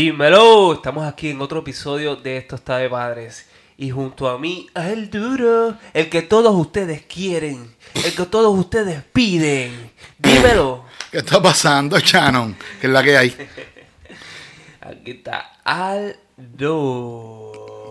Dímelo, estamos aquí en otro episodio de Esto está de padres. Y junto a mí, el duro, el que todos ustedes quieren, el que todos ustedes piden. Dímelo. ¿Qué está pasando, Shannon? ¿Qué es la que hay? Aquí está Aldo.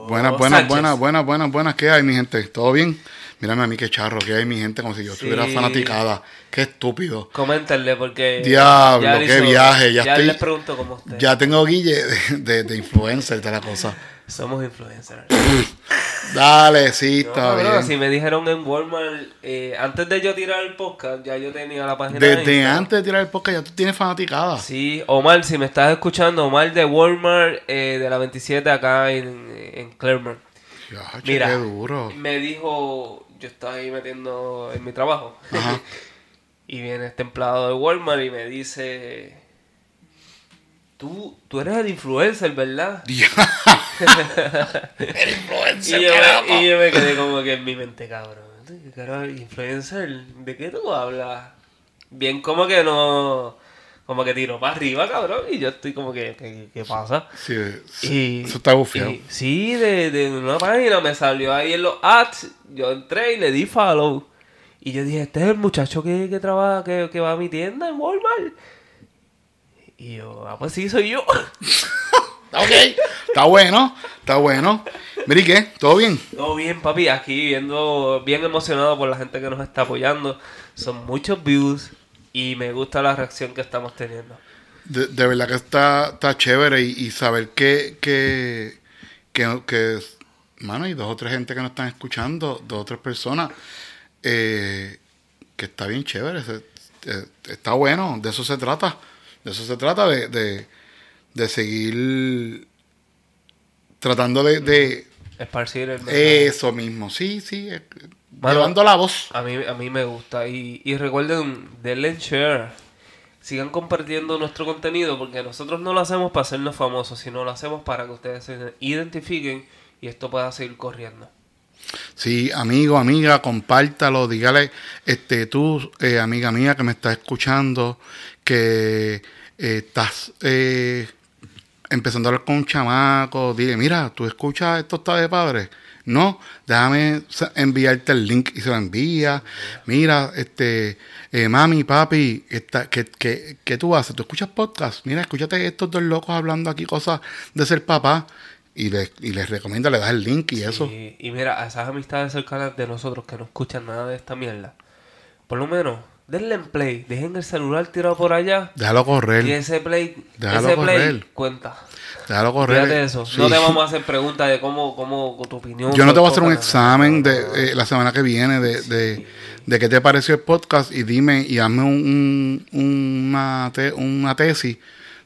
Buenas, buenas, buenas, buenas, buenas, buenas. ¿Qué hay, mi gente? ¿Todo bien? Mírame a mí qué charro, ¿qué hay, mi gente? Como si yo estuviera Sí. fanaticada. Qué estúpido. Coméntenle porque. Diablo, ya qué viaje, ya estoy- les pregunto cómo usted. Ya tengo guille de, de, de influencer y toda la cosa. Somos influencers. Dale, sí, No, está bien. así me dijeron en Walmart, eh, antes de yo tirar el podcast, ya yo tenía la página Desde de antes de tirar el podcast ya tú tienes fanaticada. Sí, Omar, si me estás escuchando, Omar de Walmart eh, de la 27 acá en, en Claremont. Ya, Mira, qué duro. me dijo, yo estaba ahí metiendo en mi trabajo, y viene este empleado de Walmart y me dice, tú, tú eres el influencer, ¿verdad? El Y influencer, yo, qué me, y yo me quedé como que en mi mente, cabrón. ¿Qué carajo, influencer? ¿De qué tú hablas? Bien como que no... Como que tiro para arriba, cabrón. Y yo estoy como que, ¿qué, qué pasa? Sí, sí, Y, eso está bufiado. y- sí, de, de una página me salió ahí en los ads. Yo entré y le di follow. Y yo dije, este es el muchacho que, que trabaja, que, que va a mi tienda en Walmart. Y yo, ah, pues sí, soy yo. Ok, está bueno, está bueno. Mira, ¿y qué? ¿Todo bien? Todo bien, papi. Aquí viendo, bien emocionado por la gente que nos está apoyando. Son muchos views y me gusta la reacción que estamos teniendo. De, de verdad que está, está chévere y, y saber que, que, que, que, mano, hay dos o tres gente que nos están escuchando, dos o tres personas, eh, que está bien chévere, se- eh, está bueno, de eso se trata, de eso se trata, de, de, de seguir tratando de, de Esparcir el eso mismo, sí, sí, Mano, llevando la voz. A mí, a mí me gusta. Y, y recuerden, denle share. Sigan compartiendo nuestro contenido porque nosotros no lo hacemos para hacernos famosos, sino lo hacemos para que ustedes se identifiquen y esto pueda seguir corriendo. Sí, amigo, amiga, compártalo, dígale, este, tú, eh, amiga mía que me estás escuchando, que eh, estás eh, empezando a hablar con un chamaco, dile, mira, tú escuchas esto está de padre. No, déjame enviarte el link y se lo envía. Mira, este, eh, mami, papi, esta, ¿qué, qué, qué tú haces? ¿Tú escuchas podcast? Mira, escúchate estos dos locos hablando aquí cosas de ser papá. Y les, y les recomienda, le das el link y eso. Y, mira, a esas amistades cercanas de nosotros que no escuchan nada de esta mierda, por lo menos, denle en play, dejen el celular tirado por allá Déjalo correr. y ese play, Déjalo ese play cuenta. Déjalo correr. Fíjate eso. Sí. No te vamos a hacer preguntas de cómo, cómo tu opinión. Yo no te voy a hacer un examen de eh, la semana que viene de, de, de qué te pareció el podcast y dime y hazme un, un- una, te- una tesis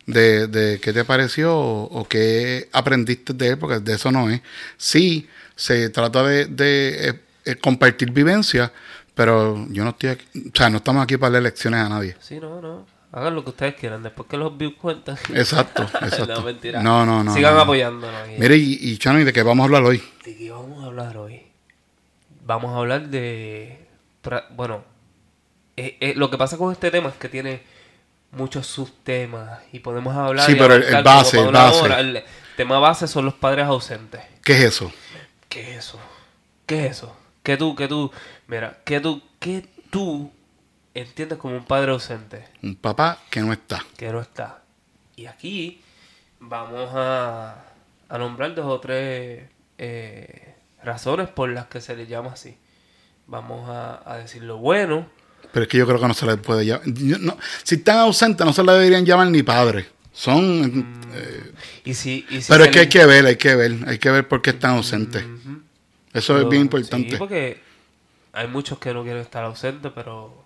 de, de qué te pareció o, o qué aprendiste de él, porque de eso no es. Sí, se trata de, de, eh, eh, compartir vivencias, pero yo no estoy aquí, o sea, no estamos aquí para darle lecciones a nadie. Sí, no, no. Hagan lo que ustedes quieran. Después que los views cuentan. Exacto, exacto. no, mentira. No, no, no, Sigan no, no. apoyándonos. Mire, y, y Chano, ¿y de qué vamos a hablar hoy? ¿De qué vamos a hablar hoy? Vamos a hablar de... Bueno, eh, eh, lo que pasa con este tema es que tiene muchos subtemas y podemos hablar... Sí, pero el- el base, el base. hora. El tema base son los padres ausentes. ¿Qué es eso? ¿Qué es eso? ¿Qué es eso? ¿Qué tú, qué tú... Mira, ¿qué tú, qué tú entiendes como un padre ausente? Un papá que no está. que no está. Y aquí vamos a, a nombrar dos o tres eh, razones por las que se le llama así. Vamos a, a decir lo bueno. Pero es que yo creo que no se le puede llamar. no- si están ausentes, no se le deberían llamar ni padre. Son. eh, Y si, y si pero es que le- hay que ver, hay que ver, hay que ver por qué están ausentes. Eso es bien importante. Sí, porque hay muchos que no quieren estar ausentes, pero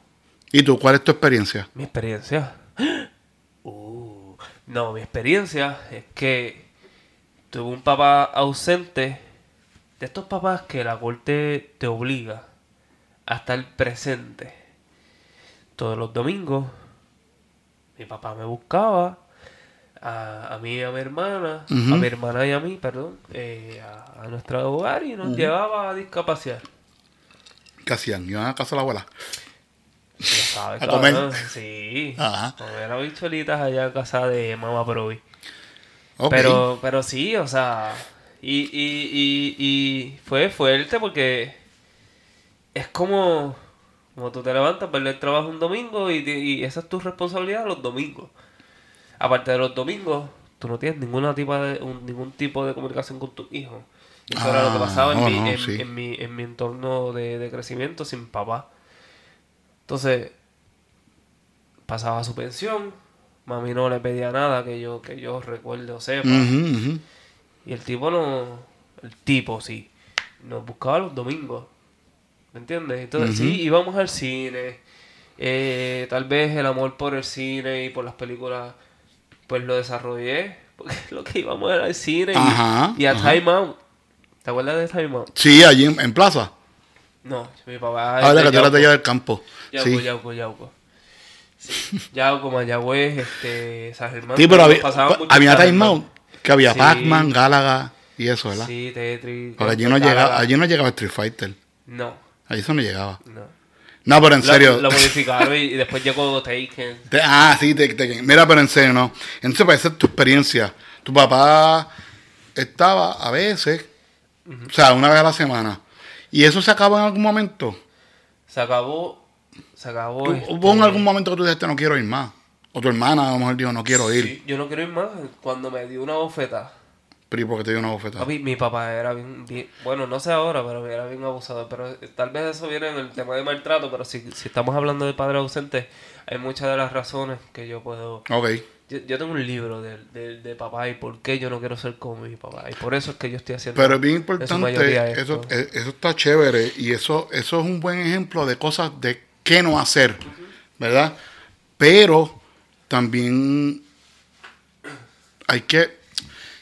¿Y tú, cuál es tu experiencia? mi experiencia. Uh, no, mi experiencia es que tuve un papá ausente. De estos papás que la corte te obliga a estar presente. Todos los domingos, mi papá me buscaba. A, a mí y a mi hermana, a mi hermana y a mí, perdón, eh, a, a nuestro hogar y nos llevaba a discapacidad. ¿Qué hacían? ¿Iban a casa de la abuela? Sabes, A comer. cabrón. Sí. Ajá. Comer habichuelitas allá en casa de mamá Provi. Ok. Pero, pero sí, o sea, y, y, y, y fue fuerte porque es como, como tú te levantas, perder el trabajo un domingo y, y esa es tu responsabilidad los domingos. Aparte de los domingos, tú no tienes ninguna tipo de, un- ningún tipo de comunicación con tus hijos. Eso era lo que Ah, pasaba en, mi, no, en, sí. en mi, en mi entorno de, de crecimiento sin papá. Entonces, pasaba su pensión, mami no le pedía nada que yo, que yo recuerde o sepa. Y el tipo no. El tipo, sí. Nos buscaba los domingos. ¿Me entiendes? Entonces, sí, íbamos al cine. eh, tal vez el amor por el cine y por las películas, pues lo desarrollé. Porque lo que íbamos era al cine y a ajá. Time Out. ¿Te acuerdas de Time Out? Sí, allí en, en Plaza. No, mi papá. Ahora que tú eras de allá del campo. Yauco, Sí. Yauco, Yauco. Sí. Yauco, Mayagüez, este, San Germán. Sí, pero había, había Time. Out, que había Sí. Pac-Man, Galaga y eso, ¿verdad? Sí, Tetris. Porque allí no, Galaga. llegaba, allí no llegaba Street Fighter. No, Allí eso no llegaba. no. No, pero en Lo- serio. Lo, modificaron y, y después llegó Taken. Ah, sí, te- mira, pero en serio, no. Entonces, para esa es tu experiencia. Tu papá estaba a veces, o sea, una vez a la semana. ¿Y eso se acabó en algún momento? Se acabó. Se acabó. ¿Tú- este, ¿Hubo en algún momento que tú dijiste no quiero ir más? O tu hermana a lo mejor dijo no quiero ir. sí, yo no quiero ir más. Cuando me dio una bofeta. Pero ¿y por qué te dio una bofetada? Papi, mi papá era bien, bien- Bueno, no sé ahora, pero era bien abusador. Pero eh, tal vez eso viene en el tema de maltrato. Pero si, si estamos hablando de padre ausente, hay muchas de las razones que yo puedo. Ok. Yo, yo tengo un libro de, de, de papá y por qué yo no quiero ser como mi papá. Y por eso es que yo estoy haciendo. Pero es bien importante, eso, eh, eso está chévere y eso, eso es un buen ejemplo de cosas de qué no hacer, ¿verdad? Pero también hay que,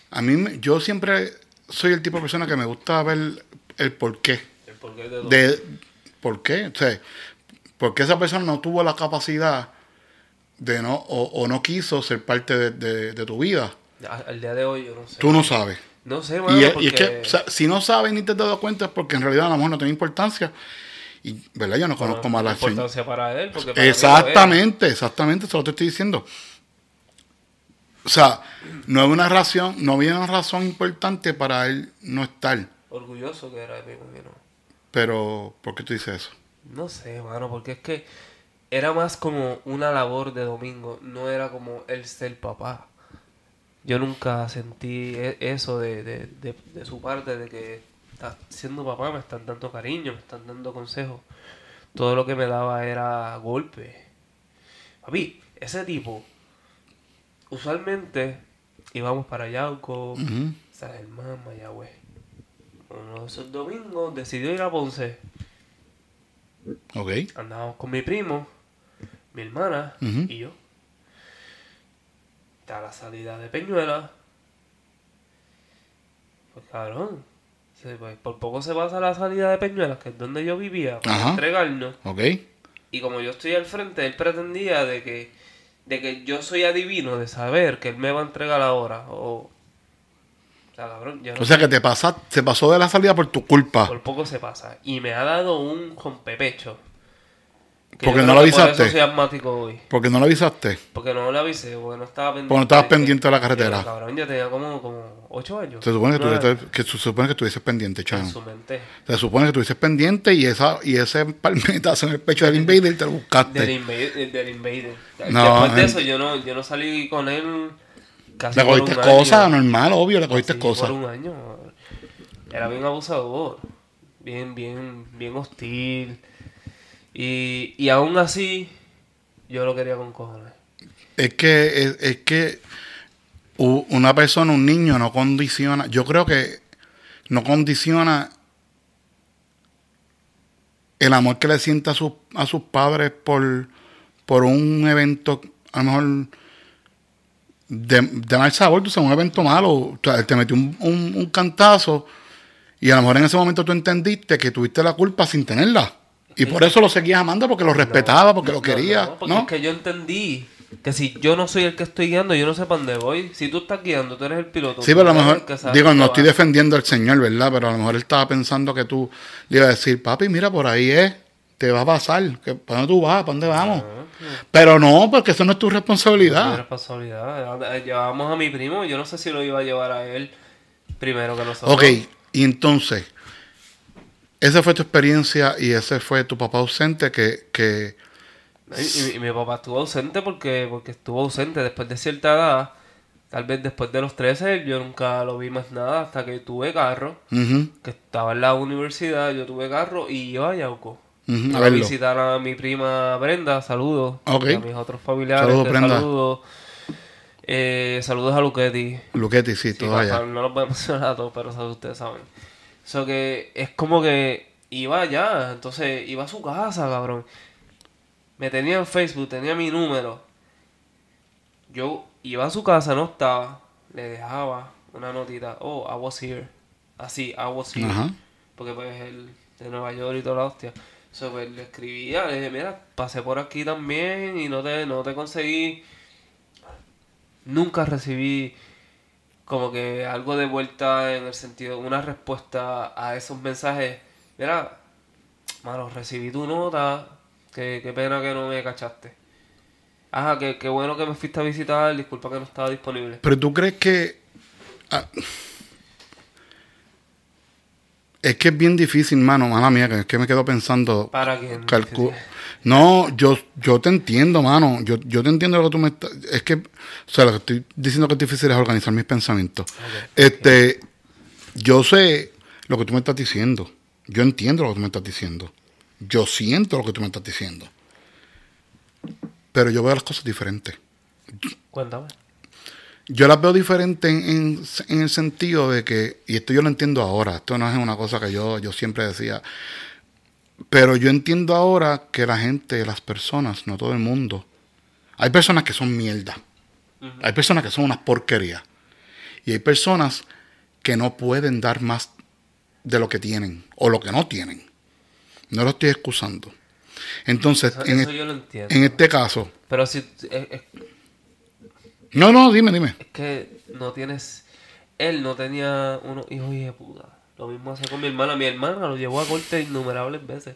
a mí, yo siempre soy el tipo de persona que me gusta ver el por qué, El porqué de todo. de por qué, o sea, por qué esa persona no tuvo la capacidad de no, o, o no quiso ser parte de, de- de tu vida. Al día de hoy yo no sé. Tú no sabes. No sé, mano, Y, es- porque... y es que o sea, si no sabes ni te has dado cuenta es porque en realidad a lo mejor no tiene importancia. Y, ¿verdad? Yo no bueno, conozco más la importancia para él. Porque para. Exactamente, exactamente, eso lo te estoy diciendo. O sea, no había una razón, no había una razón importante para él no estar. Orgulloso que era de mí, porque no. Pero, ¿por qué tú dices eso? No sé, mano, porque es que era más como una labor de domingo, no era como el ser papá. Yo nunca sentí e- eso de, de, de, de su parte, de que estás siendo papá, me están dando cariño, me están dando consejos. Todo lo que me daba era golpe. Papi, ese tipo, usualmente íbamos para Yauco, Ujú. San Germán, Mayagüez. Uno de esos domingos decidió ir a Ponce. Ok. Andábamos con mi primo, mi hermana y yo. Está la salida de Peñuela. Pues cabrón. pues, por poco se pasa la salida de Peñuelas, que es donde yo vivía, para Ajá. entregarnos. Ok. Y como yo estoy al frente, él pretendía de que, de que yo soy adivino de saber que él me va a entregar ahora. O, o sea, cabrón, yo no O sea que te pasa, se pasó de la salida por tu culpa. por poco se pasa. Y me ha dado un rompepecho. Que Porque no lo Por avisaste. eso soy asmático hoy. Porque no lo avisaste. Porque no le avisé, porque no estaba pendiente. Porque no estabas pendiente de la carretera. Yo, cabrón, yo tenía como, como 8 años. Se supone que, tú, Nueve. que se supone que estuvieses pendiente, En Chan. su mente. Se supone que estuvieses pendiente y esa y ese palmetazo en el pecho del invader te lo buscaste. Del, invader, del Invader. No, Después de eso, yo no, yo no salí con él casi Le cogiste cosas, normal, obvio, le cogiste cosas. por un año. Era bien abusador. Bien, bien, bien hostil. Y, y aún así, yo lo quería con cojones. Es que, es, es que una persona, un niño, no condiciona. Yo creo que no condiciona el amor que le sienta a, sus a sus padres por, por un evento, a lo mejor de, de mal sabor, tú sabes, un evento malo. O sea, él te metió un, un- un cantazo y a lo mejor en ese momento tú entendiste que tuviste la culpa sin tenerla. Y por eso lo seguías amando, porque lo respetaba, porque lo quería. no, porque ¿no? es que yo entendí que si yo no soy el que estoy guiando, yo no sé para dónde voy. Si tú estás guiando, tú eres el piloto. Sí, pero a lo mejor, digo, no estoy defendiendo al Señor, ¿verdad? Pero a lo mejor él estaba pensando que tú le ibas a decir, papi, mira, por ahí es, te va a pasar. Que, ¿Para dónde tú vas? ¿Para dónde vamos? Pero no, porque eso no es tu Mi responsabilidad. responsabilidad. Llevábamos a mi primo, yo no sé si lo iba a llevar a él primero que nosotros. Ok, y entonces, esa fue tu experiencia y ese fue tu papá ausente que, que Y, y- y mi papá estuvo ausente porque, porque estuvo ausente después de cierta edad. Tal vez después de los 13 yo nunca lo vi más nada hasta que tuve carro. Que estaba en la universidad, yo tuve carro y iba a Yauco. A a verlo. visitar a mi prima Brenda, saludos. A mis otros familiares, Saludos, te Brenda. Eh, saludos a Luquetti. Luquetti, sí, Sí, allá. no los voy a mencionar a todos, pero ustedes saben. Eso que es como que iba allá, entonces iba a su casa, cabrón. Me tenía en Facebook, tenía mi número. Yo iba a su casa, no estaba. Le dejaba una notita. Oh, I was here. Así, I was here. Ajá. Porque pues él de Nueva York y toda la hostia. So, pues, le escribía, le dije, mira, pasé por aquí también y no te, no te conseguí. Nunca recibí como que algo de vuelta en el sentido, una respuesta a esos mensajes. Mira, mano, recibí tu nota, que, qué pena que no me cachaste. Ajá, que, qué bueno que me fuiste a visitar, disculpa que no estaba disponible. Pero tú crees que... ah, es que es bien difícil, mano, mala mía, que es que me quedo pensando... Para. Calcu- no, yo, yo te entiendo, mano. Yo, yo te entiendo lo que tú me estás. Es que, o sea, lo que estoy diciendo que es difícil es organizar mis pensamientos. Este, yo sé lo que tú me estás diciendo. Yo entiendo lo que tú me estás diciendo. Yo siento lo que tú me estás diciendo. Pero yo veo las cosas diferentes. Cuéntame. Yo las veo diferentes en, el sentido de que, y esto yo lo entiendo ahora, esto no es una cosa que yo, yo siempre decía, pero yo entiendo ahora que la gente, las personas, no todo el mundo, hay personas que son mierda, hay personas que son unas porquerías, y hay personas que no pueden dar más de lo que tienen o lo que no tienen. No lo estoy excusando. Entonces, Eso, en, eso e- yo lo entiendo. en este caso, Pero si no, no, dime, dime. es que no tienes. Él no tenía unos hijos y de puta. Lo mismo hace con mi hermana. Mi hermana lo llevó a corte innumerables veces.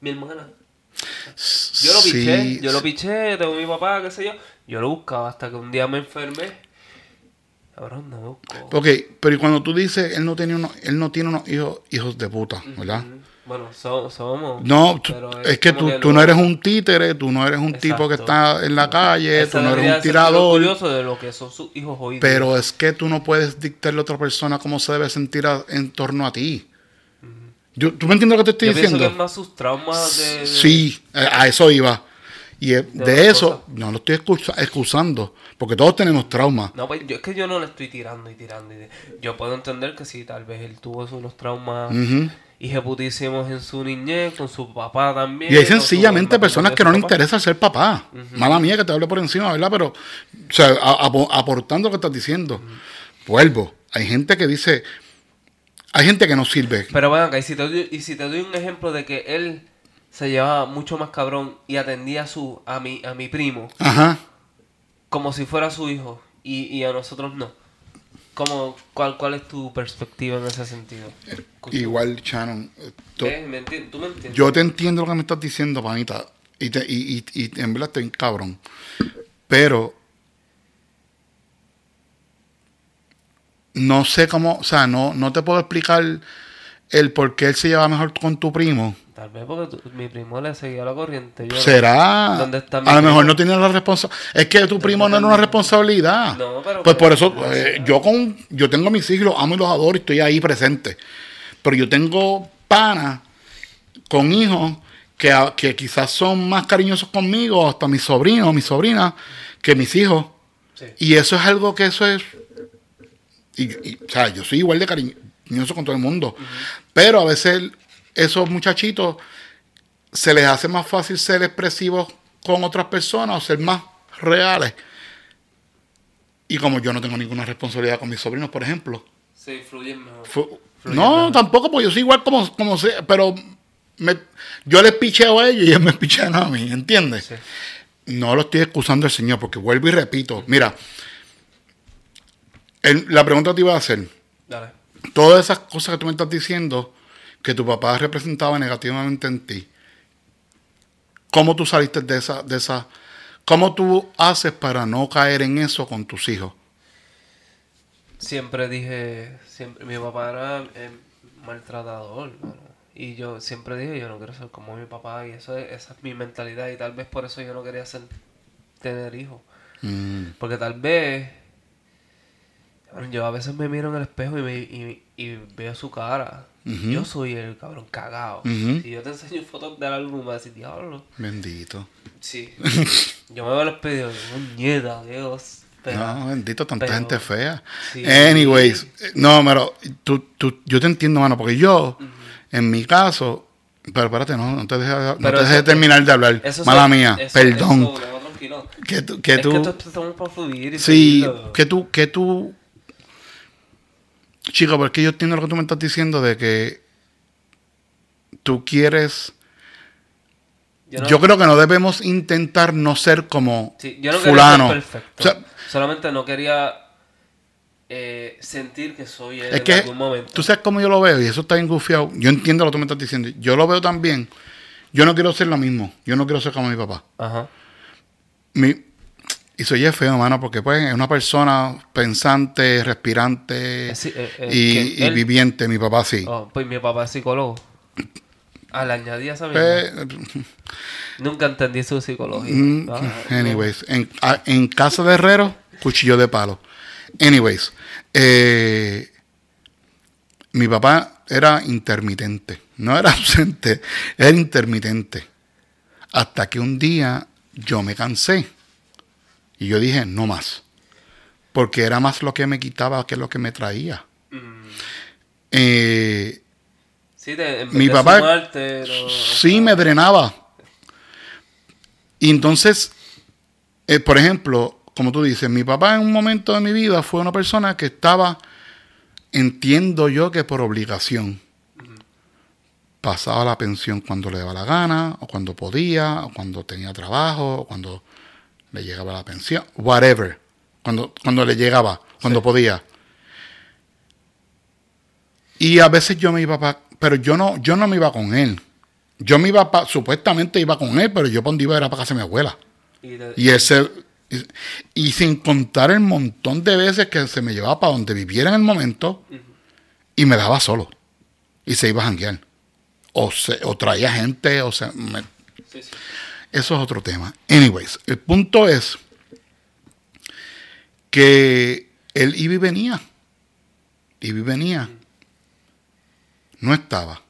Mi hermana. Yo lo Sí, piché, yo lo piché, tengo mi papá, qué sé yo. Yo lo buscaba hasta que un día me enfermé. Cabrón, no me buscó. Ok, pero y cuando tú dices él no tiene unos, él no tiene unos hijos, hijos de puta, ¿verdad? Bueno, so- somos. No, pero es que tú, tú no eres un títere, tú no eres un tipo que está en la calle, Ese tú no eres un tirador, orgulloso de lo que son sus hijos hoy pero es que tú no puedes dictarle a otra persona cómo se debe sentir a- en torno a ti. Yo- ¿Tú me entiendes lo que te estoy Yo pienso que es diciendo? más sus traumas de. de- Sí, a a eso iba. Y De eso, no lo estoy excusa- excusando, porque todos tenemos traumas. No, pues yo, es que yo no le estoy tirando y tirando. y de- Yo puedo entender que sí, tal vez él tuvo unos traumas Ujú. hijeputísimos en su niñez, con su papá también. Y hay sencillamente personas que no le papá. interesa ser papá. Mala mía que te hable por encima, ¿verdad? Pero, o sea, a- aportando lo que estás diciendo. Vuelvo. Hay gente que dice, hay gente que no sirve. Pero bueno, y si, te doy, y si te doy un ejemplo de que él se llevaba mucho más cabrón y atendía a, su, a, mi, a mi primo Ajá. como si fuera su hijo y, y a nosotros no. ¿Cómo, cuál, ¿Cuál es tu perspectiva en ese sentido? Igual, Shannon. eh, tú- ¿Eh? ¿Me enti- ¿Tú me entiendes? yo te entiendo lo que me estás diciendo, panita. Y, te, y, y, y en verdad estoy cabrón. Pero no sé cómo, o sea, no, no te puedo explicar el por qué él se lleva mejor con tu primo. Tal vez porque tu- mi primo le seguía la corriente. Yo. Será. ¿Dónde está mi a lo mejor no tenía la responsabilidad. Es que tu primo no era una responsabilidad. No, pero- pues por eso, eh, yo con yo tengo a mis hijos, los amo y los adoro y estoy ahí presente. Pero yo tengo panas con hijos que, que quizás son más cariñosos conmigo, hasta mis sobrinos, mis sobrinas, que mis hijos. Sí. Y eso es algo que eso es. Y, y, o sea, yo soy igual de cariñoso con todo el mundo. Pero a veces esos muchachitos se les hace más fácil ser expresivos con otras personas o ser más reales. Y como yo no tengo ninguna responsabilidad con mis sobrinos, por ejemplo. Sí, fluyen mejor. no, mejor. tampoco, porque yo soy igual como, como sea, pero me- yo les picheo a ellos y ellos me pichean a mí, ¿entiendes? Sí. No lo estoy excusando al Señor, porque vuelvo y repito. Mira, el- la pregunta te iba a hacer. Dale. Todas esas cosas que tú me estás diciendo, que tu papá representaba negativamente en ti, ¿Cómo tú saliste de esa, de esa, cómo tú haces para no caer en eso con tus hijos? Siempre dije, siempre, mi papá era eh, maltratador. Y yo siempre dije, yo no quiero ser como mi papá, y eso es, esa es mi mentalidad, y tal vez por eso yo no quería ser, tener hijos. Mm, Porque tal vez, yo a veces me miro en el espejo y, me, y, y veo su cara. Yo soy el cabrón cagado. Si yo te enseño fotos del álbum, me vas a decir, diablo. bendito. Sí. yo me veo el espejo y digo, Dios. Pero, no, bendito, tanta pero- gente fea. Sí. Anyways, no, pero tú, tú, yo te entiendo, mano, porque yo, en mi caso, pero espérate, no, no te dejes, no te dejes terminar de hablar. eso Mala mía, eso- perdón. eso, no, tranquilo. que tú, que es tú, que esto estamos para fluir y sí, seguirlo. que tú, que tú, chico, porque yo entiendo lo que tú me estás diciendo de que tú quieres, no- yo creo que no debemos intentar no ser como Sí, yo no fulano. quería ser perfecto. O sea, Solamente no quería eh, sentir que soy él Es en que algún momento. tú sabes cómo yo lo veo y eso está bien gufiado. Yo entiendo lo que tú me estás diciendo. Yo lo veo también. Yo no quiero ser lo mismo. Yo no quiero ser como mi papá. Ajá. Mi, y soy feo, mano, porque pues es una persona pensante, respirante Eh, sí, eh, eh, y, viviente. Mi papá sí. Oh, pues mi papá es psicólogo. Ah, le añadí esa. Eh, Nunca entendí su psicología. mm, Ah, anyways, en, a- en casa de herrero, cuchillo de palo. Anyways, mi papá era intermitente. No era ausente, era intermitente. Hasta que un día yo me cansé. Y yo dije, no más. Porque era más lo que me quitaba que lo que me traía. mm. Eh, Sí, te, Mi papá- sumarte, sí me drenaba. Y entonces, eh, por ejemplo, como tú dices, mi papá en un momento de mi vida fue una persona que estaba, entiendo yo que por obligación, pasaba la pensión cuando le daba la gana, o cuando podía, o cuando tenía trabajo, o cuando le llegaba la pensión, whatever, cuando, cuando le llegaba, cuando Sí. podía. Y a veces yo me iba para, pero yo no, yo no me iba con él. Yo me iba pa, supuestamente iba con él, pero yo para donde iba era para casa de mi abuela. Y Y ese, y, y sin contar el montón de veces que se me llevaba para donde viviera en el momento y me daba solo. Y se iba a janguear. O, se, o traía gente, o sea, me- sí, sí. Eso es otro tema. Anyways, el punto es que él iba y venía. Iba y venía. No estaba.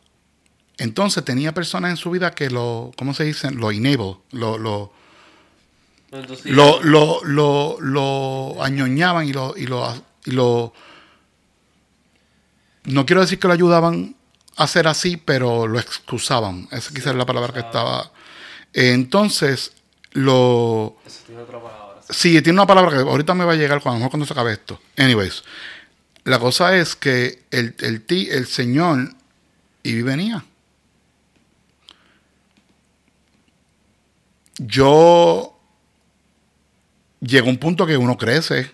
Entonces tenía personas en su vida que lo, ¿cómo se dice? Lo enable, lo, lo, lo, lo, lo, lo añoñaban y lo, y lo, y lo- no quiero decir que lo ayudaban a hacer así, pero lo excusaban. Esa quizás es la palabra que estaba. Entonces, lo Eso tiene otra palabra. Sí, tiene una palabra que ahorita me va a llegar cuando, a lo mejor cuando se acabe esto. Anyways, la cosa es que el, el, el señor iba y venía. Yo llegó un punto que uno crece.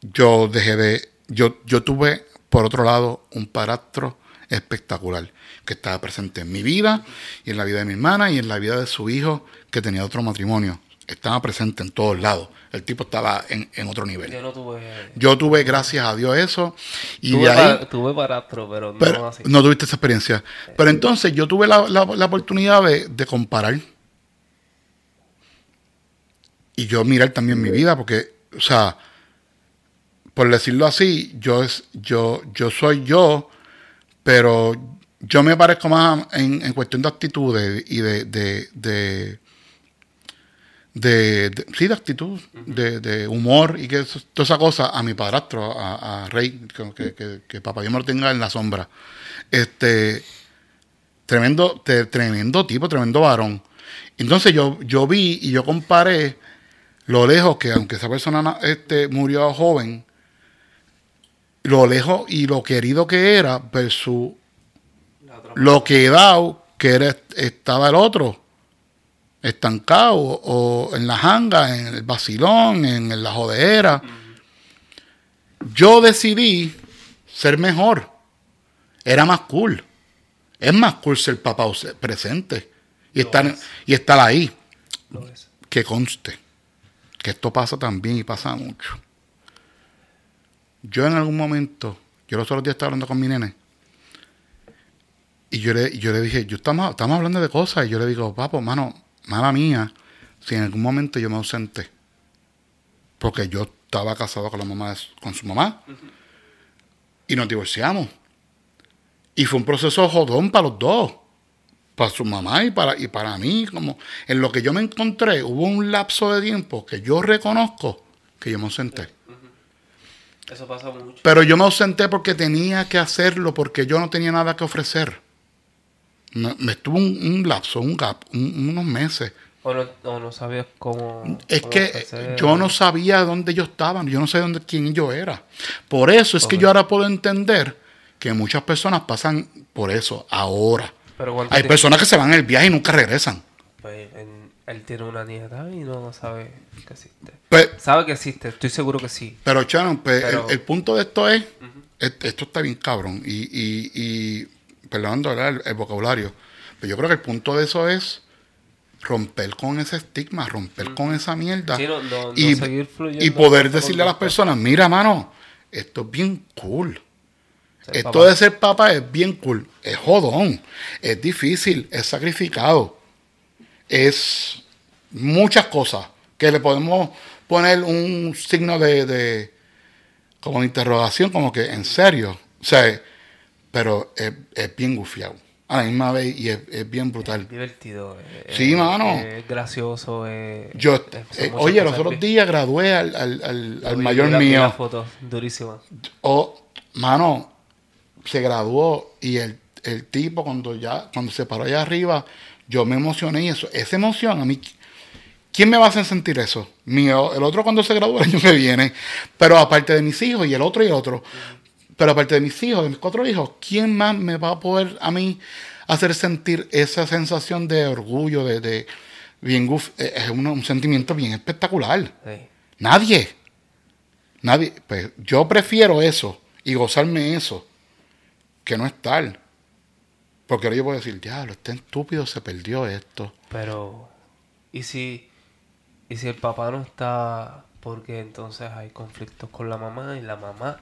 Yo dejé de. Yo, yo tuve, por otro lado, un padrastro espectacular que estaba presente en mi vida y en la vida de mi hermana y en la vida de su hijo que tenía otro matrimonio. Estaba presente en todos lados. El tipo estaba en, en otro nivel. Yo no tuve. Yo tuve, gracias a Dios, eso. Y tuve, de ahí. tuve parastro, pero no así. no tuviste esa experiencia. Pero entonces yo tuve la, la- la oportunidad de, de comparar. Y yo mirar también mi vida, porque, o sea, por decirlo así, yo, es, yo, yo soy yo, pero yo me parezco más en, en cuestión de actitudes y de, de, de, de- de- sí, de actitud, de, de humor y que eso- toda esa cosa a mi padrastro, a, a Rey, que, que, que, que papá Dios me lo tenga en la sombra. Este, tremendo, te- tremendo tipo, tremendo varón. Entonces yo, yo vi y yo comparé lo lejos que, aunque esa persona na- este, murió joven, lo lejos y lo querido que era versus lo quedado que era, estaba el otro estancado o en la janga, en el vacilón, en la jodera. Yo decidí ser mejor. Era más cool. Es más cool ser papá presente y Lo estar, es. y estar ahí. Lo es. que conste que esto pasa también y pasa mucho. Yo en algún momento, yo los otros días estaba hablando con mi nene y yo le, yo le dije, yo estamos, estamos hablando de cosas y yo le digo, papo, mano, mala mía, si en algún momento yo me ausenté, porque yo estaba casado con la mamá, de- con su mamá y nos divorciamos. Y fue un proceso jodón para los dos para su mamá y para, y para mí, como en lo que yo me encontré, hubo un lapso de tiempo que yo reconozco que yo me ausenté. Eso pasa mucho. Pero yo me ausenté porque tenía que hacerlo, porque yo no tenía nada que ofrecer. Me, me estuvo un, un lapso, un gap, un- unos meses. O no, o no sabías cómo. Es cómo que yo no sabía dónde yo estaba, yo no sabía dónde, quién yo era. Por eso es que yo ahora puedo entender que muchas personas pasan por eso ahora. Pero Hay personas que se van en el viaje y nunca regresan. pues, en- él tiene una nieta y no sabe que existe. Pues, Sabe que existe, estoy seguro que sí. Pero, Shannon, pues, Pero- el, el punto de esto es, est- esto está bien cabrón, y, y, y ¿verdad? el, el vocabulario, pero yo creo que el punto de eso es romper con ese estigma, romper con esa mierda, Sí, no- no- no y, poder decirle a las personas, mira, mano, esto es bien cool. Ser Esto papá. de ser papá es bien cool, es jodón, es difícil, es sacrificado, es muchas cosas que le podemos poner un signo de, de- como de interrogación, como que en serio, o sea, pero es, es bien gufiado a la misma vez y es, es bien brutal. divertido. eh, Sí, mano. Es gracioso. Yo, eh, oye, los otros días gradué al, al- al- mayor mío. la foto, durísima. Oh, mano, se graduó y el, el tipo cuando ya, cuando se paró allá arriba, yo me emocioné y eso, esa emoción a mí, ¿quién me va a hacer sentir eso? Mío, el otro cuando se gradúa el año que viene, pero aparte de mis hijos y el otro y el otro, pero aparte de mis hijos, de mis cuatro hijos, ¿quién más me va a poder a mí hacer sentir esa sensación de orgullo, de, de bien eh, es un, un sentimiento bien espectacular? Sí. Nadie. Nadie. Pues yo prefiero eso y gozarme eso que no estar. Porque ahora yo puedo decir, diablo, este estúpido se perdió esto. Pero, ¿y si, ¿y si el papá no está? Porque entonces hay conflictos con la mamá y la mamá.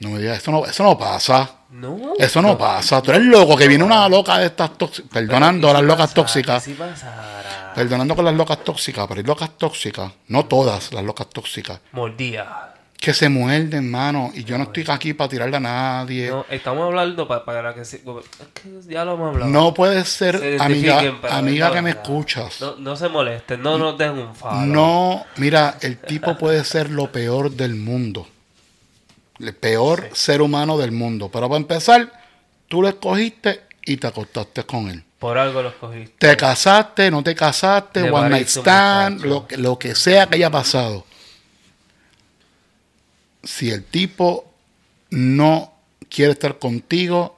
No me digas, eso no, eso no pasa. No. Eso no pasa. Tú eres loco, que viene una loca de estas tóxicas. Perdonando a las locas tóxicas. Si pasara? Perdonando con las locas tóxicas, pero hay locas tóxicas. No todas las locas tóxicas. Mordía. Que se muerden, mano. Y yo no estoy aquí para tirarle a nadie. No, estamos hablando pa- para, que se, es que ya lo hemos hablado. No puede ser, Se amiga, amiga que me escuchas. No, no se molesten, no nos dejen un falo. No, mira, el tipo puede ser lo peor del mundo. El peor ser humano del mundo. Pero para empezar, tú lo escogiste y te acostaste con él. Por algo los cogiste. Te casaste, no te casaste, Le one night stand, lo que, lo que sea que haya pasado. Si el tipo no quiere estar contigo,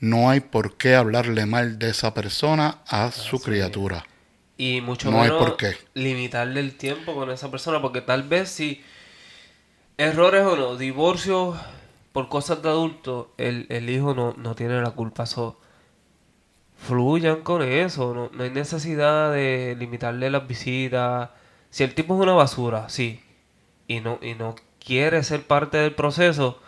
no hay por qué hablarle mal de esa persona a su criatura. Y mucho No hay menos por qué. limitarle el tiempo con esa persona, porque tal vez si errores o no, divorcio por cosas de adulto, el, el hijo no, no tiene la culpa. So, fluyan con eso, no, no hay necesidad de limitarle las visitas. Si el tipo es una basura, sí, y no, y no quiere ser parte del proceso,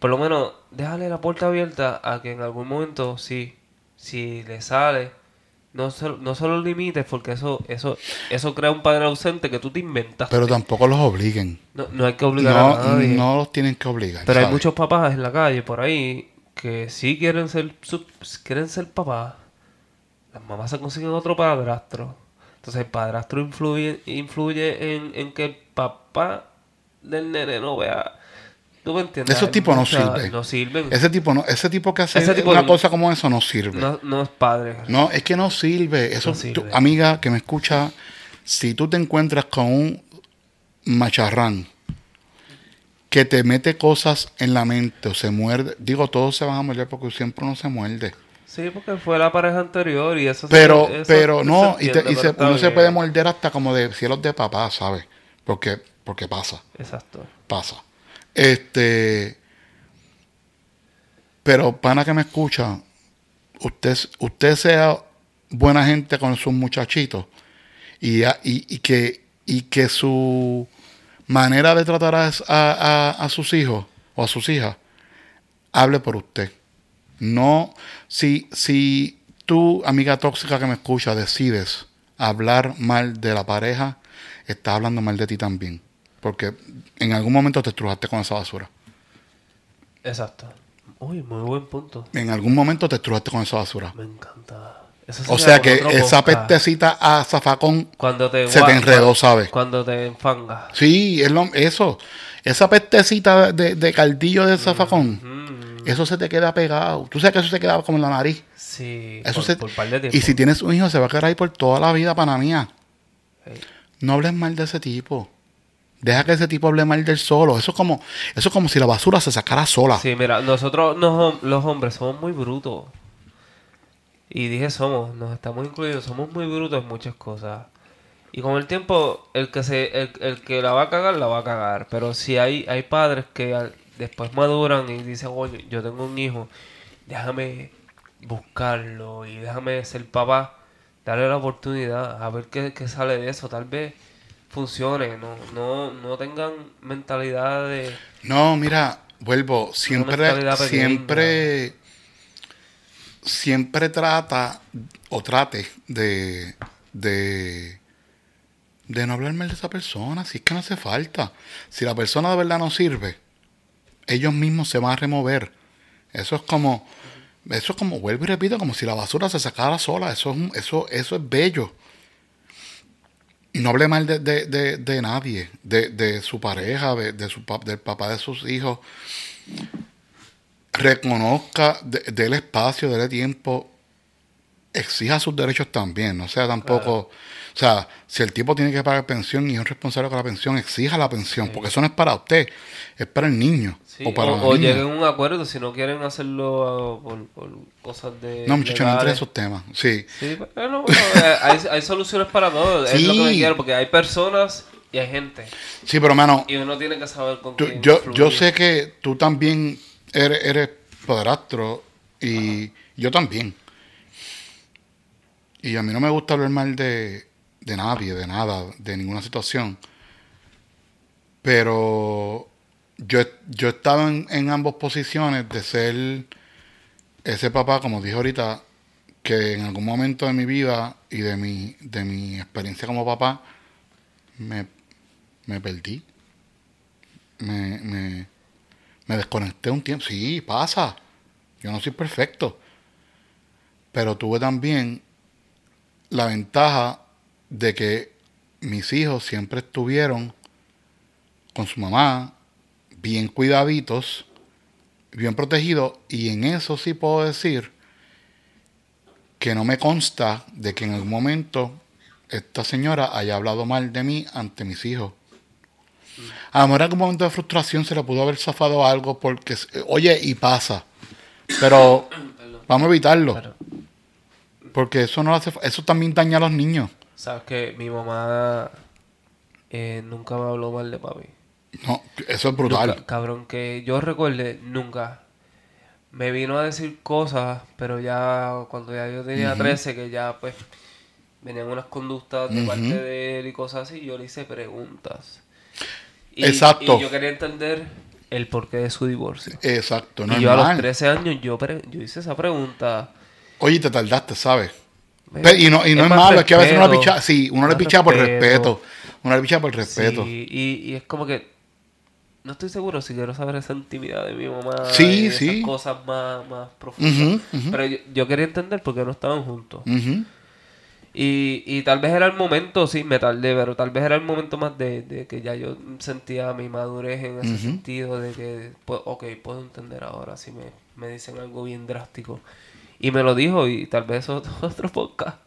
por lo menos déjale la puerta abierta a que en algún momento, sí, si le sale, no se, no se lo limites porque eso, eso, eso crea un padre ausente que tú te inventas. Pero tampoco los obliguen. No, no hay que obligar No, a nadie. no los tienen que obligar. Pero hay muchos papás en la calle por ahí que sí quieren ser quieren ser papás. Las mamás se consiguen otro padrastro. Entonces el padrastro influye, influye en, en que el papá del nene no vea. ¿Tú me entiendes? Esos tipos no sirven. No sirven. Ese tipo no, ese tipo que hace tipo una no- cosa como eso no sirve. no, no es padre. No, es que no sirve. Eso, tú- sirve. amiga que me escucha, si tú te encuentras con un macharrán que te mete cosas en la mente o se muerde, digo, todos se van a morder porque siempre uno se muerde. Sí, porque fue la pareja anterior y eso se- Pero, eso pero se no, y, te- y se- uno se puede morder hasta como de cielos de papá, ¿sabes? Porque, porque pasa. Exacto. pasa. Este, pero pana que me escucha, usted, usted sea buena gente con sus muchachitos y, y- y que, y que su manera de tratar a, a- a- a sus hijos o a sus hijas hable por usted. No, si, si tú, amiga tóxica que me escucha, decides hablar mal de la pareja, estás hablando mal de ti también. Porque en algún momento te estrujaste con esa basura. Exacto. Uy, muy buen punto. En algún momento te estrujaste con esa basura. Me encanta. Eso O sea que esa pestecita a zafacón Cuando te se te enredó, ¿sabes? Cuando te enfanga. Sí, es lo, eso. Esa pestecita de, de caldillo de zafacón, Mm, eso se te queda pegado. Tú sabes que eso se queda como en la nariz. sí. Eso por, se, por par de tiempo. y si tienes un hijo, se va a quedar ahí por toda la vida, pana mía. No hables mal de ese tipo. Deja que ese tipo hable mal del solo. Eso es como, eso es como si la basura se sacara sola. Sí, mira, nosotros nos- los hombres somos muy brutos. Y dije somos, nos estamos incluidos, somos muy brutos en muchas cosas. Y con el tiempo, el que el, que la va a cagar, la va a cagar. Pero si hay, hay padres que después maduran y dicen, oye, yo tengo un hijo, déjame buscarlo y déjame ser papá, darle la oportunidad a ver qué sale de eso. Tal vez funcione, no, no, no tengan mentalidad de... No, mira, vuelvo. Siempre, siempre, siempre trata o trate de, de, de no hablar mal de esa persona. Si es que no hace falta. Si la persona de verdad no sirve, ellos mismos se van a remover. Eso es como, eso es como, vuelvo y repito, como si la basura se sacara sola. Eso es, un- eso, eso es bello. Y no hable mal de, de, de, de nadie, de, de su pareja, de, de su del papá de sus hijos. Reconozca, de- déle espacio, déle tiempo, exija sus derechos también. No sea tampoco. O sea, si el tipo tiene que pagar pensión y es un responsable con la pensión, exija la pensión, porque eso no es para usted, es para el niño. Sí, o para o, la o niña. lleguen a un acuerdo si no quieren hacerlo por, por cosas de. No, muchachos, no entre en legales. esos temas. Sí. Sí, bueno, bueno, eh, hay, hay soluciones para todo. Es lo que me quiero, porque hay personas y hay gente. Sí, pero hermano, Y uno tiene que saber con Tú- quién yo, fluir. yo sé que tú también eres, eres padrastro y yo también. Y a mí no me gusta hablar mal de, de nadie, de nada, de ninguna situación. Pero yo, yo he estado en, en ambas posiciones de ser ese papá, como dije ahorita, que en algún momento de mi vida y de mi, de mi experiencia como papá, me, me perdí me, me, me desconecté un tiempo. Sí, pasa. Yo no soy perfecto. Pero tuve también la ventaja de que mis hijos siempre estuvieron con su mamá, bien cuidaditos, bien protegidos, y en eso sí puedo decir que no me consta de que en algún momento esta señora haya hablado mal de mí ante mis hijos. A lo mejor en algún momento de frustración se le pudo haber zafado algo porque, oye, y pasa. Pero vamos a evitarlo. Pero, Porque eso no hace, eso también daña a los niños. Sabes que mi mamá eh, nunca me habló mal de papi. No, eso es brutal. Nunca, cabrón, que yo recuerde, nunca. Me vino a decir cosas, pero ya cuando ya yo tenía 13, que ya pues venían unas conductas de parte de él y cosas así, yo le hice preguntas. Y, Exacto. Y yo quería entender el porqué de su divorcio. Exacto, y yo a los normal. 13 años yo, pre- yo hice esa pregunta. Oye, te tardaste, ¿sabes? Y no, y no es, malo, es que a veces uno le picha, sí, uno le picha por respeto. Uno le picha por respeto. Sí, y, y es como que no estoy seguro si quiero saber esa intimidad de mi mamá. Sí, y esas cosas más, más profundas. Pero yo, yo quería entender por qué no estaban juntos. Y, y tal vez era el momento, sí, me tardé, pero tal vez era el momento más de, de que ya yo sentía mi madurez en ese sentido de que, pues, ok, puedo entender ahora si me, me dicen algo bien drástico. Y me lo dijo y tal vez eso es otro podcast.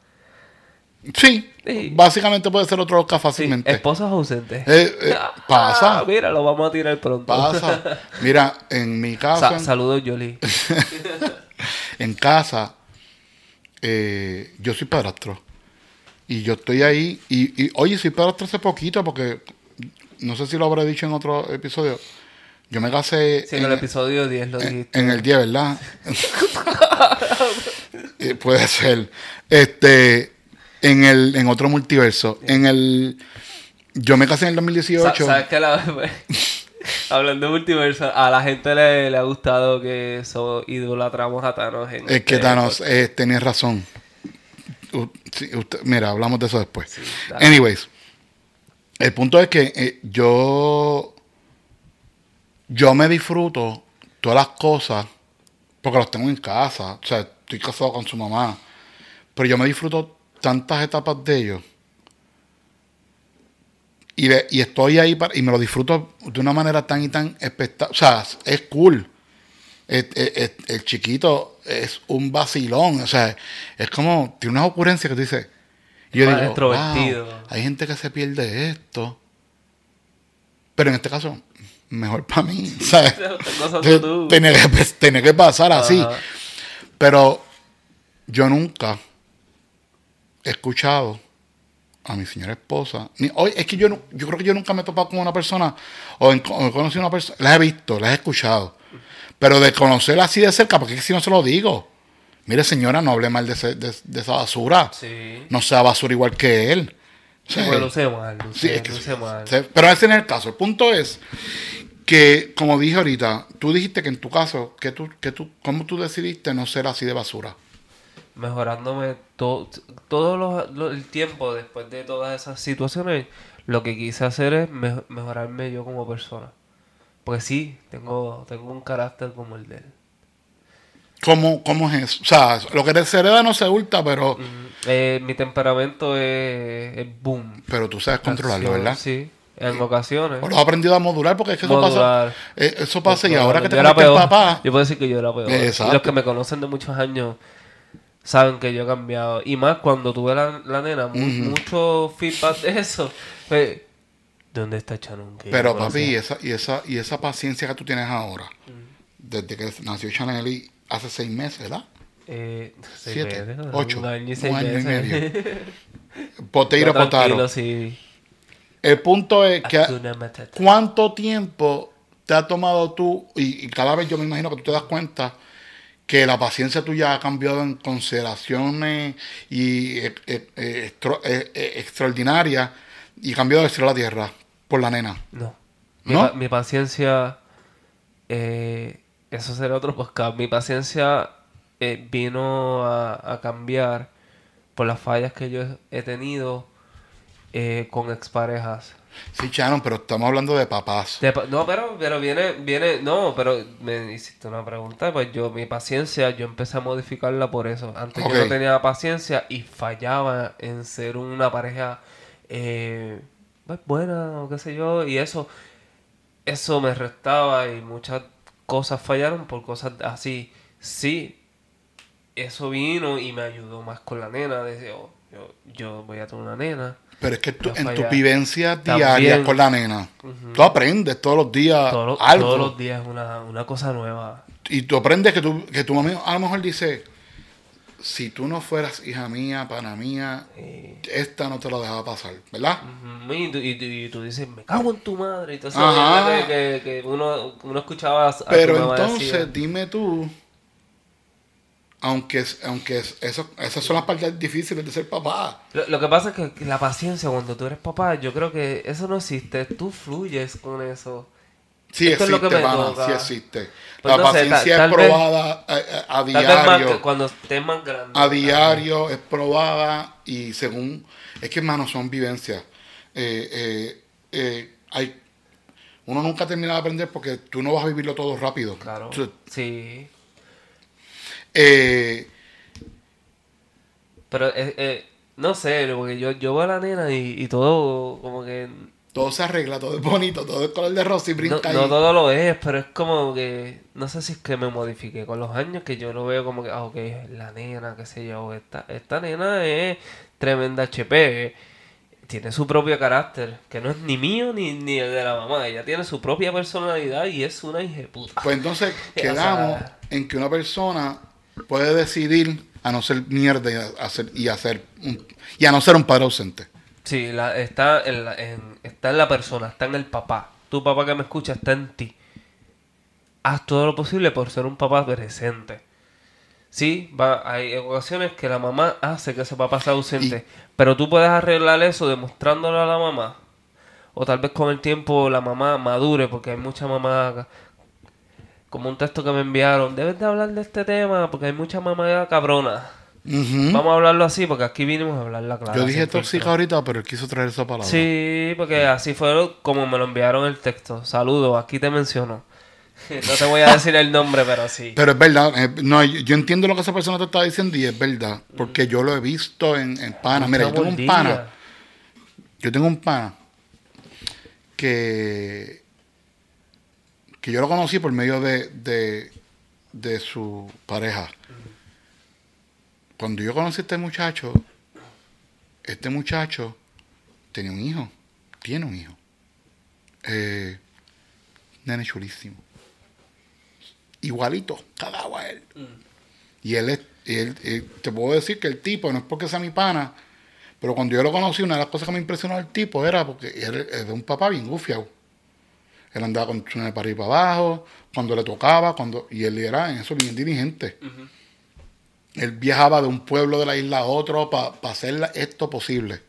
Sí, Sí. básicamente puede ser otro Sí, fácilmente. esposos ausentes. Eh, eh, pasa, Ah, mira, lo vamos a tirar pronto. pasa. Mira, en mi casa, Sa- saludos, Yoli. en casa, eh, yo soy padrastro. Y yo estoy ahí. Y, y, oye, soy padrastro hace poquito porque no sé si lo habré dicho en otro episodio. Yo me casé Sí, en el episodio 10 lo dijiste. en el día, ¿verdad? Puede ser. Este, en el en otro multiverso. En el yo me casé en el 2018. Sa- ¿Sabes qué? La- Hablando de multiverso, a la gente le, le ha gustado que idolatramos a Thanos. En Es que este- Thanos eh, tenés razón. U- sí, usted- mira, hablamos de eso después. Sí. Anyways, el punto es que eh, yo yo me disfruto todas las cosas porque las tengo en casa. O sea, estoy casado con su mamá. Pero yo me disfruto tantas etapas de ellos. Y, de- y estoy ahí para, y me lo disfruto de una manera tan y tan espectacular. O sea, es cool. El, el- el- el chiquito es un vacilón. O sea, es como, tiene unas ocurrencias que tú dices. Y yo digo, extrovertido. "Wow, hay gente que se pierde esto. Pero en este caso, mejor para mí. ¿sabes? Tiene que, pues, tiene que pasar así. Pero yo nunca escuchado a mi señora esposa. Ni, hoy es que yo, yo creo que yo nunca me he topado con una persona o, en- o he conocido a una persona. Las he visto, las he escuchado. Pero de conocerla así de cerca, porque si no se lo digo. Mire, señora, no hable mal de, ese- de- de esa basura. Sí. No sea basura igual que él. Sea, Bueno, luce mal, luce, Sí, es que- luce mal. se- pero ese no es el caso. El punto es que, como dije ahorita, tú dijiste que en tu caso, que tú, que tú, ¿cómo tú decidiste no ser así de basura? Mejorándome to- todo lo- lo- el tiempo después de todas esas situaciones, lo que quise hacer es me- mejorarme yo como persona. Pues sí, tengo, tengo un carácter como el de él. ¿Cómo, cómo es eso? O sea, lo que se hereda no se hurta, pero, Mm, eh, mi temperamento es, es boom. pero tú sabes controlarlo, ¿verdad? Sí, en ocasiones. O lo has aprendido a modular porque es que eso pasa. eh, Eso pasa y ahora que te Yo era peor. papá. Yo puedo decir que yo era peor. Exacto. Y los que me conocen de muchos años saben que yo he cambiado. Y más cuando tuve la, la nena, mu- mucho feedback de eso. Fue, ¿Dónde está yo Pero no papi, y esa, y esa, y esa paciencia que tú tienes ahora, Mm. desde que nació Chanel hace seis meses, ¿verdad? Eh, seis Siete, meses, ocho, Un año y un seis año y meses. Poteiro tranquilo, potaro. sí. El punto es que. ¿Cuánto tiempo te ha tomado tú? Y, y cada vez yo me imagino que tú te das cuenta que la paciencia tuya ha cambiado en consideraciones y eh, eh, eh, extro- eh, eh, extraordinarias y cambiado del cielo a la tierra por la nena. No. Mi, ¿No? pa- mi paciencia. eso será otro podcast. Mi paciencia vino a, a cambiar por las fallas que yo he tenido eh, con exparejas. Sí, Shannon, pero estamos hablando de papás. De pa- no, pero, pero viene, viene, no, pero me hiciste una pregunta, pues yo, mi paciencia, yo empecé a modificarla por eso. Antes yo no tenía paciencia y fallaba en ser una pareja eh, pues, buena o qué sé yo, y eso, eso me restaba y muchas cosas fallaron por cosas así. Sí, eso vino y me ayudó más con la nena, de, oh, yo, yo voy a tener una nena. Pero es que tú, en tu fallar. vivencia También. diaria con la nena, tú aprendes todos los días Todos los- algo. todos los días una, una cosa nueva. Y tú aprendes que tu, que tu mami a lo mejor dice, si tú no fueras hija mía, pana mía, esta no te la dejaba pasar, ¿verdad? Y tú, y tú- y tú dices, me cago en tu madre. Ajá. que, que- uno, uno escuchaba a tu Pero mamá entonces, decir, dime tú, aunque, es- aunque es- eso, esas son las partes difíciles de ser papá. Lo, lo que pasa es que la paciencia cuando tú eres papá, yo creo que eso no existe. Tú fluyes con eso. Sí Esto es lo existe, que sí existe. Pues la paciencia ta- es vez- probada eh, eh, a vez más diario. que cuando estés más grande. a diario es probada y según es que hermano son vivencias Eh, eh, eh, hay uno nunca termina de aprender porque tú no vas a vivirlo todo rápido Claro. Sí. Eh, Pero eh, eh, no sé, porque yo, yo veo a la nena y, y todo como que todo se arregla todo es bonito todo es color de rosa y brinca no ahí. todo lo es, pero es como que. No sé si es que me modifiqué con los años, que yo lo veo como que, ah, ok, la nena, qué sé yo. Esta, esta nena es tremenda HP. Tiene su propio carácter, que no es ni mío ni, ni el de la mamá. Ella tiene su propia personalidad y es una puta. pues entonces O sea, quedamos en que una persona puede decidir a no ser mierda y a hacer y hacer un- y a no ser un padre ausente Sí, la, está, en la, en- está en la persona, está en el papá. Tu papá que me escucha está en ti. Haz todo lo posible por ser un papá presente. Sí, va, hay ocasiones que la mamá hace que ese papá sea ausente. Pero tú puedes arreglar eso demostrándole a la mamá. O tal vez con el tiempo la mamá madure, porque hay mucha mamá. Como un texto que me enviaron, debes de hablar de este tema, porque hay mucha mamá cabrona. Vamos a hablarlo así, porque aquí vinimos a hablar la clara. Yo dije tóxica ahorita, pero él quiso traer esa palabra. Sí, porque así fue como me lo enviaron el texto. Saludos, aquí te menciono. No te voy a decir el nombre, pero sí. Pero es verdad, eh, no, yo yo entiendo lo que esa persona te está diciendo y es verdad, porque yo lo he visto en, en pana. Mira, yo tengo un pana, yo tengo un pana que, que yo lo conocí por medio de, de, de su pareja. Cuando yo conocí a este muchacho, este muchacho tenía un hijo, tiene un hijo. Eh, nene chulísimo. Igualito, cagado a él. Y él, es, y él- y te puedo decir que el tipo, no es porque sea mi pana, pero cuando yo lo conocí, una de las cosas que me impresionó del tipo era porque él es de un papá bien gufiado. Él andaba con nene para arriba para abajo, cuando le tocaba, cuando y él era en eso bien diligente. Él viajaba de un pueblo de la isla a otro para hacer la- esto posible.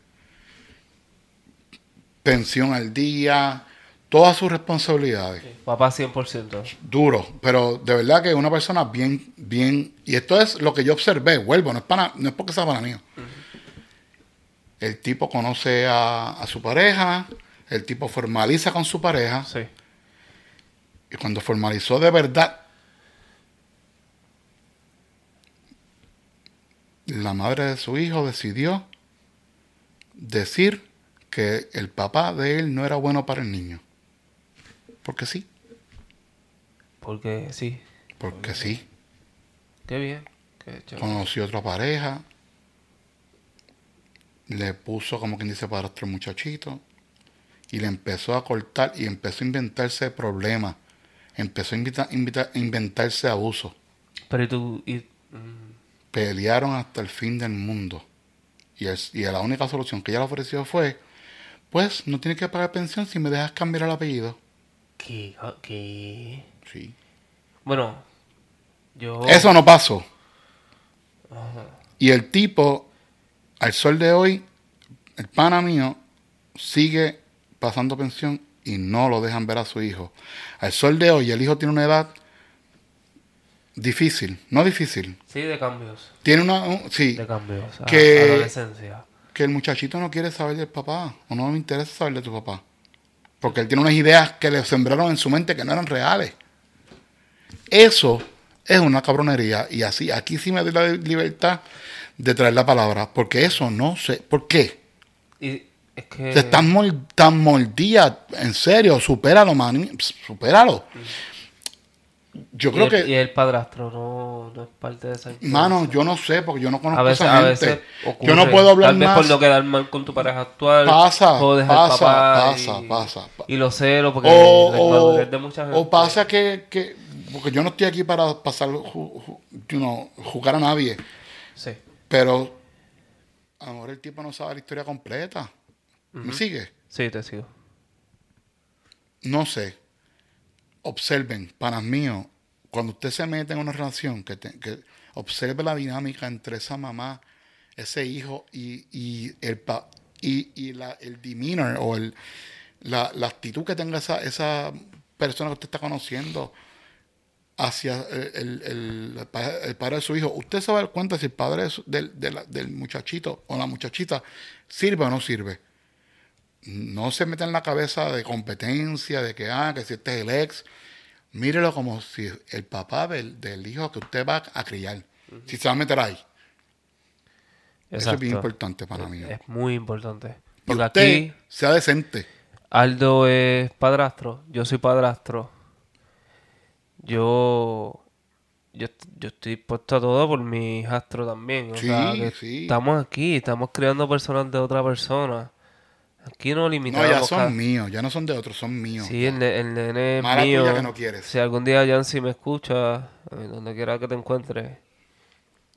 Pensión al día, todas sus responsabilidades Papá 100%. duro, pero de verdad que una persona bien, bien, y esto es lo que yo observé, vuelvo, no es, para, no es porque sea para mí. El tipo conoce a, a su pareja, el tipo formaliza con su pareja, Sí. y cuando formalizó de verdad, la madre de su hijo decidió decir que el papá de él no era bueno para el niño. Porque sí, Porque sí. porque sí. Qué bien. Qué conoció otra pareja, le puso como quien dice para otro muchachito y le empezó a cortar y empezó a inventarse problemas, empezó a invita- invita- inventarse abusos, Pero tú. Y, pelearon hasta el fin del mundo y, el- y la única solución que ella le ofreció fue, pues no tienes que pagar pensión si me dejas cambiar el apellido. ¿Qué? ¿Qué? Sí. Bueno, yo. Eso no pasó. Y el tipo, al sol de hoy, el pana mío, sigue pasando pensión y no lo dejan ver a su hijo. Al sol de hoy, el hijo tiene una edad difícil, no difícil. Sí, de cambios. Tiene una, un- sí, De cambios. a- Que- Adolescencia. que el muchachito no quiere saber del papá, o no me interesa saber de tu papá. Porque él tiene unas ideas que le sembraron en su mente que no eran reales. Eso es una cabronería. Y así, aquí sí me doy la libertad de traer la palabra. Porque eso no sé. ¿Por qué? Y es que. Te estás mol- tan mordida. En serio, supéralo, man. Supéralo. Yo y creo el, que. Y el padrastro no, no es parte de esa influencia. Mano, yo no sé, porque yo no conozco a veces, esa a gente. veces ocurre. yo no puedo hablar Tal vez más. por no quedar mal con tu pareja actual. Pasa, jodes pasa, papá pasa, y, pasa, pa- Y lo celo porque o, o- de mucha gente. o pasa que, que- porque yo no estoy aquí para pasar you know, jugar a nadie Sí. pero a lo mejor el tipo no sabe la historia completa ¿me sigue? Sí, te sigo. no sé observen panas míos cuando usted se mete en una relación que, te- que observe la dinámica entre esa mamá ese hijo y, y el pa- y, y la, el demeanor o el, la, la actitud que tenga esa, esa persona que usted está conociendo hacia el, el- el- el pa- el padre de su hijo, usted se va a dar cuenta si el padre de su- del, de la- del muchachito o la muchachita sirve o no sirve. No se meta en la cabeza de competencia, de que, ah, que si este es el ex. Mírelo como si el papá del, del hijo que usted va a criar. Si se va a meter ahí. Eso es bien importante para mí. Es muy importante. Porque usted aquí sea decente. Aldo es padrastro, yo soy padrastro. Yo yo, yo estoy puesto a todo por mi hijastro también. O Sí, sea, que sí. estamos aquí, estamos creando personas de otra persona. Aquí no No, limitamos. ya son cada- míos, ya no son de otros, son míos. Sí, el, el nene es Mala tuya mío. que no quieres. Si algún día Yancy me escucha, donde quiera que te encuentres,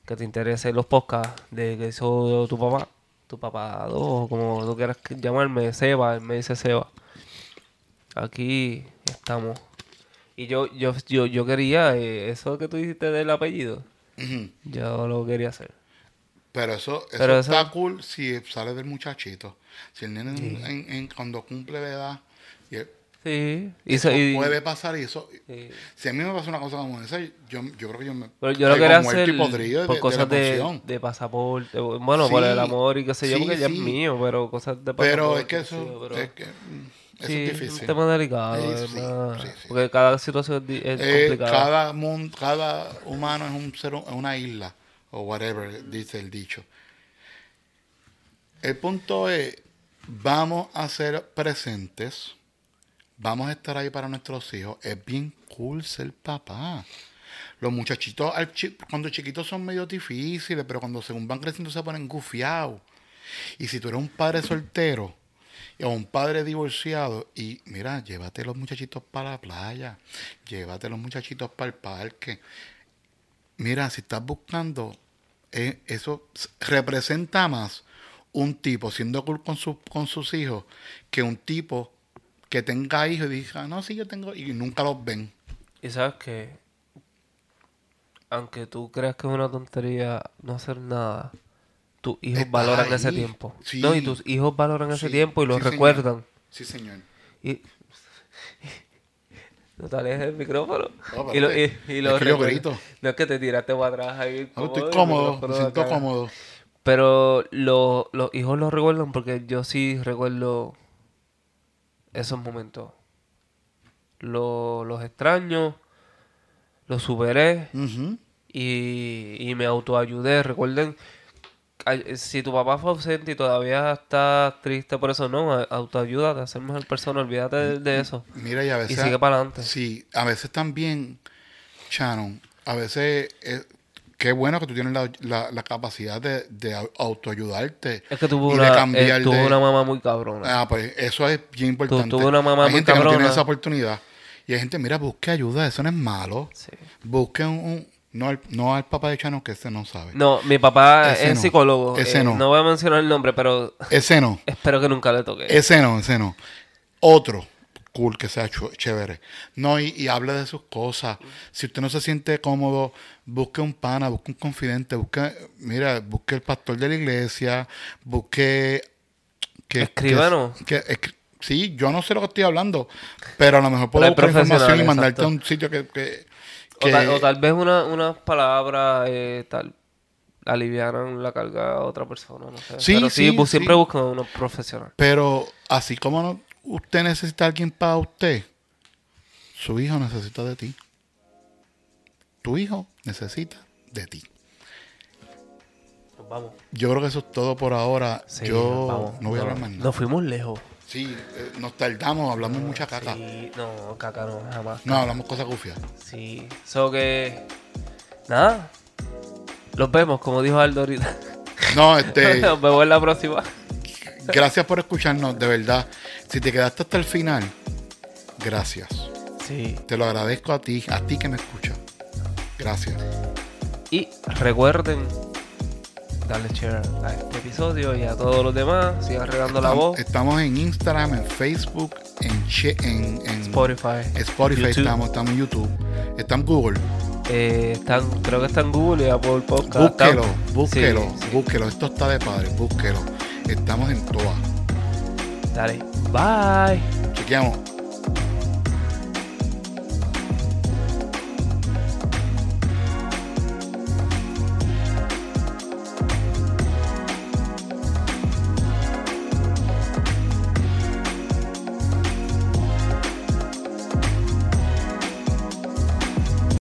que te interese los podcasts de que hizo tu papá, tu papá 2, como tú quieras llamarme, Seba, él me dice Seba. Aquí estamos. Y yo, yo, yo, yo quería eh, eso que tú dijiste del apellido. Yo lo quería hacer. Pero eso, eso Pero eso- está cool si sale del muchachito. Si el nene en- en- en- cuando cumple la edad, y Sí. Y, eso y- puede pasar y eso... sí. Si a mí me pasa una cosa como esa, yo, yo creo que yo me... Pero yo lo quería hacer por de cosas de, pasaporte. Bueno, por el amor y qué sé yo, porque ya es mío, pero cosas de pasaporte. Pero es que sé eso, pero- es, que, mm, eso sí, es difícil. un tema delicado, Sí, porque cada situación es, Eh, complicada. cada, mun- cada humano es un ser, es una isla, o whatever, dice el dicho. El punto es, vamos a ser presentes, vamos a estar ahí para nuestros hijos. Es bien cool ser papá. Los muchachitos cuando chiquitos son medio difíciles, pero cuando según van creciendo se ponen gufiados. Y si tú eres un padre soltero o un padre divorciado, y mira, llévate los muchachitos para la playa, llévate los muchachitos para el parque. Mira, si estás buscando, eh, eso representa más un tipo siendo cool con, su- con sus hijos que un tipo que tenga hijos y diga, no, sí, yo tengo, y nunca los ven. Y sabes que, aunque tú creas que es una tontería no hacer nada, tus hijos Está valoran ese tiempo. Sí. No, y tus hijos valoran ese tiempo y lo sí, señor. recuerdan. Sí, señor. Y... No te alejes del micrófono. No, y lo, y, lo Es que yo grito. No es que te tiraste para atrás ahí. No, estoy cómodo, me siento acá. cómodo. Pero lo- los hijos lo recuerdan porque yo sí recuerdo esos momentos. Lo- los extraño, los superé y, y me autoayudé. Recuerden, si tu papá fue ausente y todavía estás triste por eso, no, autoayúdate, a ser mejor persona, olvídate de, de eso. Mira, y a veces. sigue para adelante. Sí, a veces también, Shannon, a veces. es- qué bueno que tú tienes la, la- la capacidad de, de au- autoayudarte. Es que tuvo y de una, cambiar eh, tuvo de- una mamá muy cabrona. Ah, pues eso es bien importante. tuve una mamá hay muy gente que no tiene cabrona. esa oportunidad. Y hay gente, mira, busque ayuda, eso no es malo. Sí. Busque un. un- no, al, no al papá de Shannon, que ese no sabe. No, mi papá Ese es no. psicólogo. Ese eh, no. no voy a mencionar el nombre, pero Ese no. espero que nunca le toque. Ese no, ese no. Otro, cool, que sea chévere. No, y, y hable de sus cosas. Si usted no se siente cómodo, busque un pana, busque un confidente, busque, mira, busque el pastor de la iglesia, busque... Que. Que, que sí, yo no sé lo que estoy hablando, pero a lo mejor puedo buscar información y mandarte a exacto. un sitio que... que, O, que- tal, o tal vez una- unas palabras eh, tal aliviaran la carga a otra persona, no sé. Sí, Pero sí, sí, bu- sí. siempre buscan a uno profesional. Pero así como no- usted necesita a alguien para usted, su hijo necesita de ti. Tu hijo necesita de ti. Nos vamos. Yo creo que eso es todo por ahora. Sí, Yo vamos. no voy a hablar más nada. Nos fuimos lejos. Sí, eh, nos tardamos, hablamos mucha caca. Sí, no, caca no, jamás. No, hablamos cosas gufias. Sí. So que. Nada. Los vemos, como dijo Aldo ahorita. No, este, Nos vemos en la próxima. gracias por escucharnos, de verdad. Si te quedaste hasta el final, gracias. Sí. Te lo agradezco a ti, a ti que me escuchas. Gracias. Y recuerden darle share a este episodio y a todos los demás. Sigan regando la voz. estamos en Instagram, en Facebook, en, che- en, en Spotify. Spotify, YouTube. estamos, estamos en YouTube, estamos en Google. Eh, están, creo que está en Google y Apple Podcast. Búsquelo, Están- búsquelo, Sí, sí. búsquelo. Esto está de padre, búsquelo. Estamos en todas. Dale. Bye. Check out.